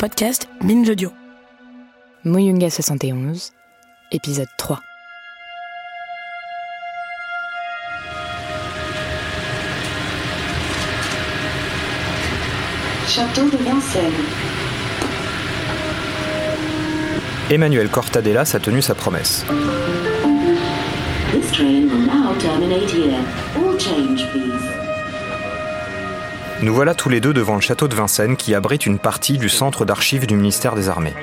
podcast Binge Audio. Moyunga 71, épisode 3. Château de Vincennes. Emmanuel Cortadelas a tenu sa promesse. This train will now terminate here. All change, please. Nous voilà tous les deux devant le château de Vincennes qui abrite une partie du centre d'archives du ministère des Armées.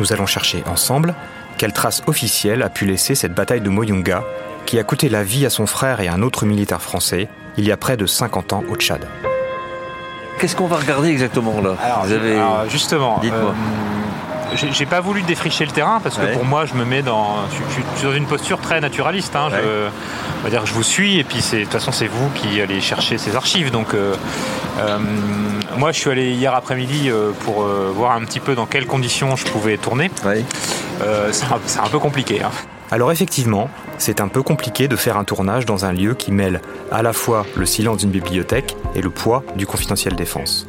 Nous allons chercher ensemble quelle trace officielle a pu laisser cette bataille de Moyunga qui a coûté la vie à son frère et à un autre militaire français il y a près de 50 ans au Tchad. Qu'est-ce qu'on va regarder exactement là Alors, Vous avez- alors, justement, Dites-moi. euh, j'ai pas voulu défricher le terrain parce que Ouais. pour moi, je me mets dans, je, je- je suis dans une posture très naturaliste. hein. Je- on va dire, que je vous suis et puis de toute façon, c'est vous qui allez chercher ces archives. Donc, euh, euh, moi, je suis allé hier après-midi euh, pour voir un petit peu dans quelles conditions je pouvais tourner. Ouais. C'est, un, c'est un peu compliqué. hein. Alors effectivement, c'est un peu compliqué de faire un tournage dans un lieu qui mêle à la fois le silence d'une bibliothèque et le poids du confidentiel défense.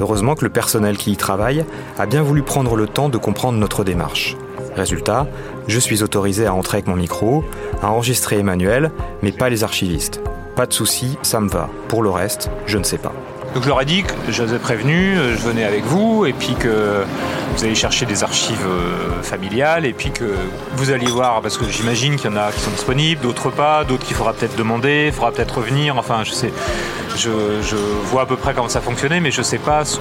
Heureusement que le personnel qui y travaille a bien voulu prendre le temps de comprendre notre démarche. Résultat, je suis autorisé à entrer avec mon micro, à enregistrer Emmanuel, mais pas les archivistes. Pas de souci, ça me va. Pour le reste, je ne sais pas. Donc je leur ai dit que je les ai prévenus, euh, je venais avec vous, et puis que vous allez chercher des archives euh, familiales, et puis que vous alliez voir, parce que j'imagine qu'il y en a qui sont disponibles, d'autres pas, d'autres qu'il faudra peut-être demander, il faudra peut-être revenir, enfin je sais, je, vois à peu près comment ça fonctionnait, mais je sais pas ce,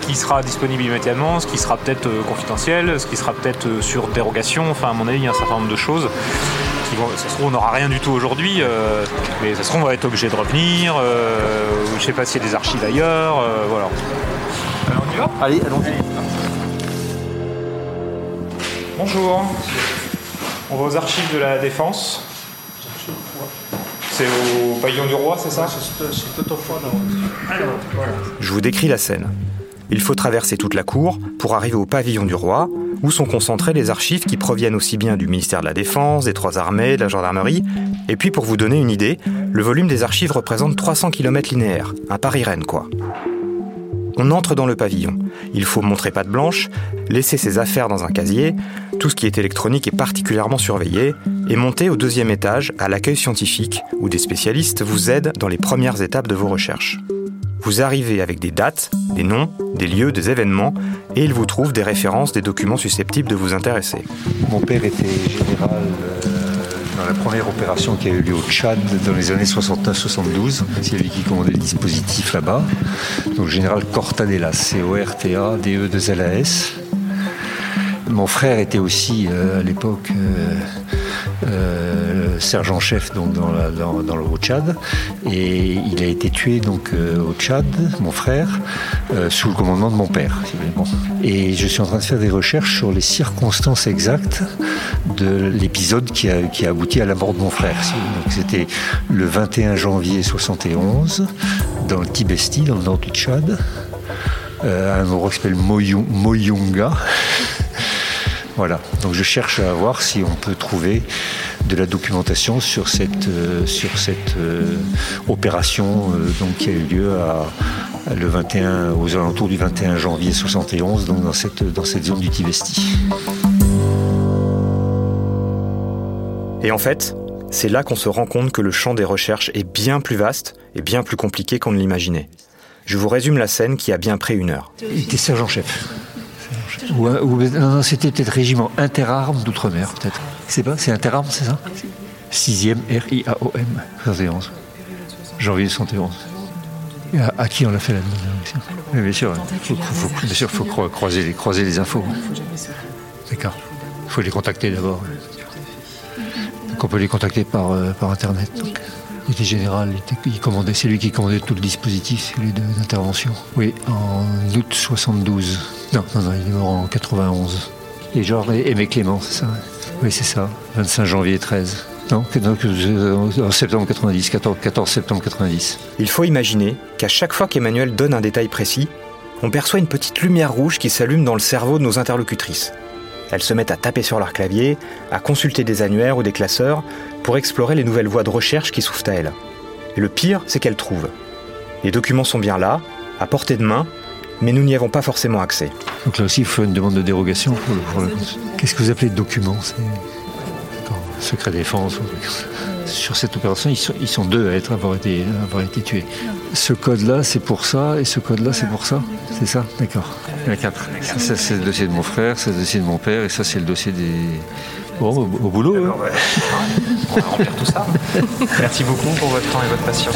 qui sera disponible immédiatement, ce qui sera peut-être euh, confidentiel, ce qui sera peut-être euh, sur dérogation, enfin à mon avis il y a un certain nombre de choses. Ça se trouve, on n'aura rien du tout aujourd'hui, mais ça se trouve, on va être obligé de revenir. Je sais pas s'il y a des archives ailleurs. voilà. Alors, on y va Allez, allons-y. Bonjour. On va aux archives de la Défense. C'est au pavillon du roi, c'est ça? Je vous décris la scène. Il faut traverser toute la cour pour arriver au pavillon du roi, où sont concentrées les archives qui proviennent aussi bien du ministère de la Défense, des trois armées, de la gendarmerie. Et puis pour vous donner une idée, le volume des archives représente 300 km linéaires, un Paris-Rennes quoi. On entre dans le pavillon. Il faut montrer patte blanche, laisser ses affaires dans un casier, tout ce qui est électronique est particulièrement surveillé, et monter au deuxième étage à l'accueil scientifique, où des spécialistes vous aident dans les premières étapes de vos recherches. Vous arrivez avec des dates, des noms, des lieux, des événements, et ils vous trouvent des références des documents susceptibles de vous intéresser. Mon père était général euh, la première opération qui a eu lieu au Tchad dans les années 69-72. C'est lui qui commandait le dispositif là-bas. Donc général Cortadelas, C-O-R-T-A-D-E-2-L-A-S. Mon frère était aussi euh, à l'époque euh, euh, sergent-chef donc dans, la- dans- le au Tchad et il a été tué donc euh, au Tchad, mon frère, euh, sous le commandement de mon père. Et je suis en train de faire des recherches sur les circonstances exactes de l'épisode qui a, qui a abouti à la mort de mon frère. Donc, C'était le 21 janvier 71 dans le Tibesti, dans le nord du Tchad, euh, à un endroit qui s'appelle Moyung- Moyunga. Voilà, donc je cherche à voir si on peut trouver de la documentation sur cette, euh, sur cette euh, opération euh, donc, qui a eu lieu à, à le 21, aux alentours du 21 janvier 71, donc dans cette, dans cette zone du Tivesti. Et en fait, c'est là qu'on se rend compte que le champ des recherches est bien plus vaste et bien plus compliqué qu'on ne l'imaginait. Je vous résume la scène qui a bien pris une heure. Il était sergent-chef. Ou, ou- non, c'était peut-être régiment interarmes d'outre-mer, peut-être. C'est pas, c'est interarmes, c'est ça 6e R-I-A-O-M, 71. Janvier 71. Et à, à qui on l'a fait la demande Bien sûr, il faut, bien sûr, faut cro- croiser, les, infos. D'accord. Il faut les contacter d'abord. Donc qu'on peut les contacter par, euh, Internet. Il était général, il commandait, c'est lui qui commandait tout le dispositif d'intervention. Oui, en août 72. Non, non, non, il est mort en 91. Et genre Aimé Clément, c'est ça. Oui, c'est ça. 25 janvier 13. Non, en septembre 90, 14, 14 septembre 90. Il faut imaginer qu'à chaque fois qu'Emmanuel donne un détail précis, on perçoit une petite lumière rouge qui s'allume dans le cerveau de nos interlocutrices. Elles se mettent à taper sur leur clavier, à consulter des annuaires ou des classeurs pour explorer les nouvelles voies de recherche qui s'ouvrent à elles. Et le pire, c'est qu'elles trouvent. Les documents sont bien là, à portée de main, mais nous n'y avons pas forcément accès. Donc là aussi, il faut une demande de dérogation Qu'est-ce que vous appelez document secret défense. Sur cette opération, ils sont, ils sont deux à être, avoir, été, à avoir été tués. Ce code-là, c'est pour ça, et ce code-là, c'est pour ça C'est ça D'accord. Il y en a quatre. Ça, ça, c'est le dossier de mon frère, c'est le dossier de mon père, et ça, c'est le dossier des. Bon, au, au boulot. hein. On va remplir tout ça. Merci beaucoup pour votre temps et votre patience.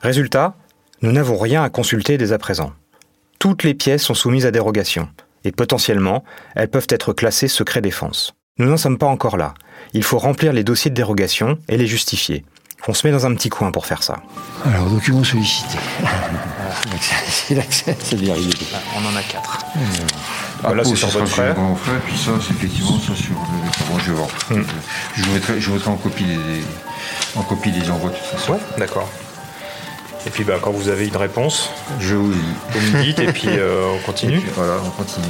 Résultat, nous n'avons rien à consulter dès à présent. Toutes les pièces sont soumises à dérogation, et potentiellement, elles peuvent être classées secret défense. Nous n'en sommes pas encore là. Il faut remplir les dossiers de dérogation et les justifier. On se met dans un petit coin pour faire ça. Alors, document sollicité. C'est l'accès, c'est bien arrivé. On en a quatre. Ah, là, c'est sur votre frère. mon frère, puis ça, c'est effectivement ça sur le. Bon, je vais voir. Je vous mettrai, je vous mettrai en copie des, en copie des envois de toute façon. Ouais, d'accord. Et puis bah, quand vous avez une réponse, Je vous dis. vous me dites et puis euh, on continue. puis voilà, on continue.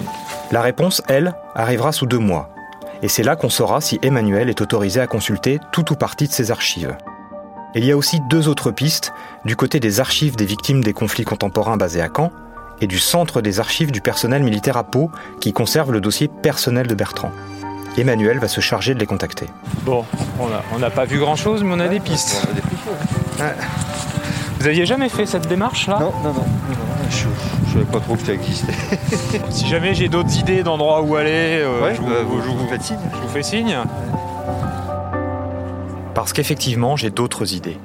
La réponse, elle, arrivera sous deux mois. Et c'est là qu'on saura si Emmanuel est autorisé à consulter tout ou partie de ses archives. Il y a aussi deux autres pistes du côté des archives des victimes des conflits contemporains basés à Caen et du centre des archives du personnel militaire à Pau qui conserve le dossier personnel de Bertrand. Emmanuel va se charger de les contacter. Bon, on n'a on pas vu grand chose, mais on a des pistes. Vous aviez jamais fait cette démarche là Non, non, non. non, non, Je ne savais pas trop que ça existait. Si jamais j'ai d'autres idées d'endroits où aller, euh, je, vous, bah, je vous- faites signe. je vous fais signe. Parce qu'effectivement, j'ai d'autres idées.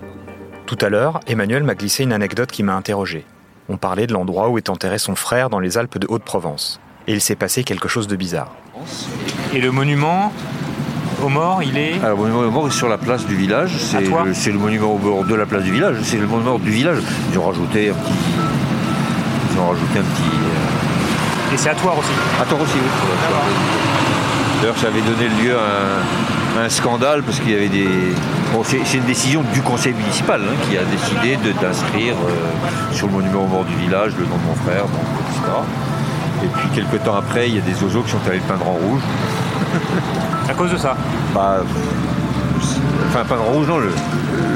Tout à l'heure, Emmanuel m'a glissé une anecdote qui m'a interrogé. On parlait de l'endroit où est enterré son frère dans les Alpes de Haute-Provence. Et il s'est passé quelque chose de bizarre. Et le monument aux morts, il est. Alors, le monument aux morts est sur la place du village. C'est le, monument aux morts de la place du village. C'est le monument du village. Ils ont rajouté un petit. Ils ont rajouté un petit. euh, Et c'est à toi aussi. À Tor aussi, oui. D'ailleurs, ça avait donné lieu à un, scandale parce qu'il y avait des. Bon, c'est une décision du conseil municipal hein, qui a décidé d'inscrire euh, sur le monument aux morts du village le nom de mon frère, donc, etc. Et puis, quelques temps après, il y a des oiseaux qui sont allés le peindre en rouge. À cause de ça. Bah, enfin, en rouge, non, le,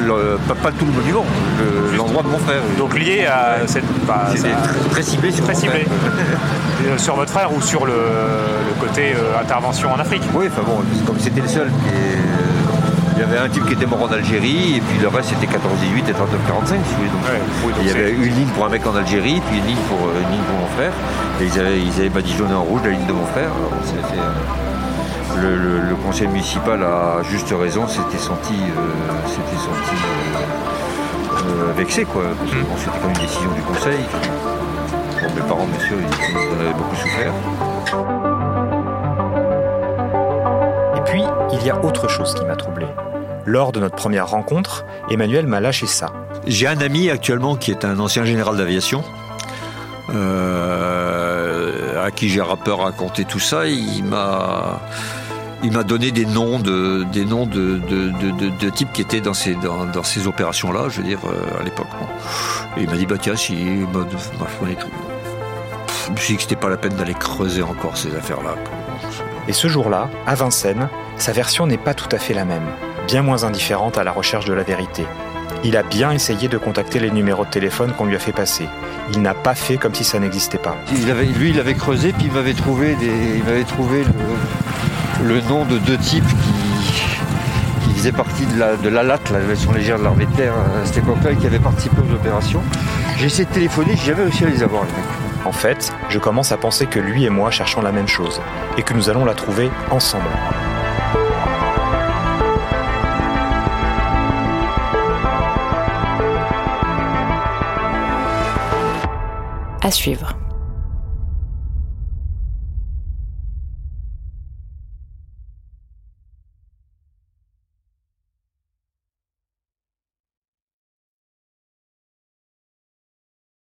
le- pas, pas tout le monument, le- l'endroit de mon frère. Donc lié à cette. bah, ça- très, très ciblé sur Très mon ciblé. frère. euh, sur votre frère ou sur le, côté euh, intervention en Afrique. Oui, enfin bon, comme c'était le seul, et, il y avait un type qui était mort en Algérie, et puis le reste c'était 14-18 et 39-45, si vous voulez. Donc, Ouais, oui, donc il y avait une ligne pour un mec en Algérie, puis une ligne pour, euh, une ligne pour mon frère, et ils avaient, ils avaient badigeonné en rouge la ligne de mon frère. Alors, le, le- le conseil municipal, à juste raison, s'était senti, euh, senti euh, euh, vexé, quoi, parce que bon, c'était quand même une décision du conseil. Bon, mes parents, bien sûr, ils, ils en avaient beaucoup souffert. Et puis, il y a autre chose qui m'a troublé. Lors de notre première rencontre, Emmanuel m'a lâché ça. J'ai un ami actuellement qui est un ancien général d'aviation, euh, à qui j'ai peu raconté tout ça. Il m'a, il m'a donné des noms de, des noms de, de, de, de- de types qui étaient dans ces, dans, dans ces opérations-là, je veux dire, euh, à l'époque. Bon. Et il m'a dit, bah tiens, si, il m'a fourni tout. Je me suis dit que c'était pas la peine d'aller creuser encore ces affaires-là. quoi. Et ce jour-là, à Vincennes, sa version n'est pas tout à fait la même, bien moins indifférente à la recherche de la vérité. Il a bien essayé de contacter les numéros de téléphone qu'on lui a fait passer. Il n'a pas fait comme si ça n'existait pas. Il avait, lui, il avait creusé, puis il m'avait trouvé, des, il m'avait trouvé le, le nom de deux types qui, qui faisaient partie de la, de la LAT, la version légère de l'armée de terre, à cette époque-là, et qui avaient participé aux opérations. J'ai essayé de téléphoner, j'ai jamais réussi à les avoir. En fait, je commence à penser que lui et moi cherchons la même chose, et que nous allons la trouver ensemble. À suivre.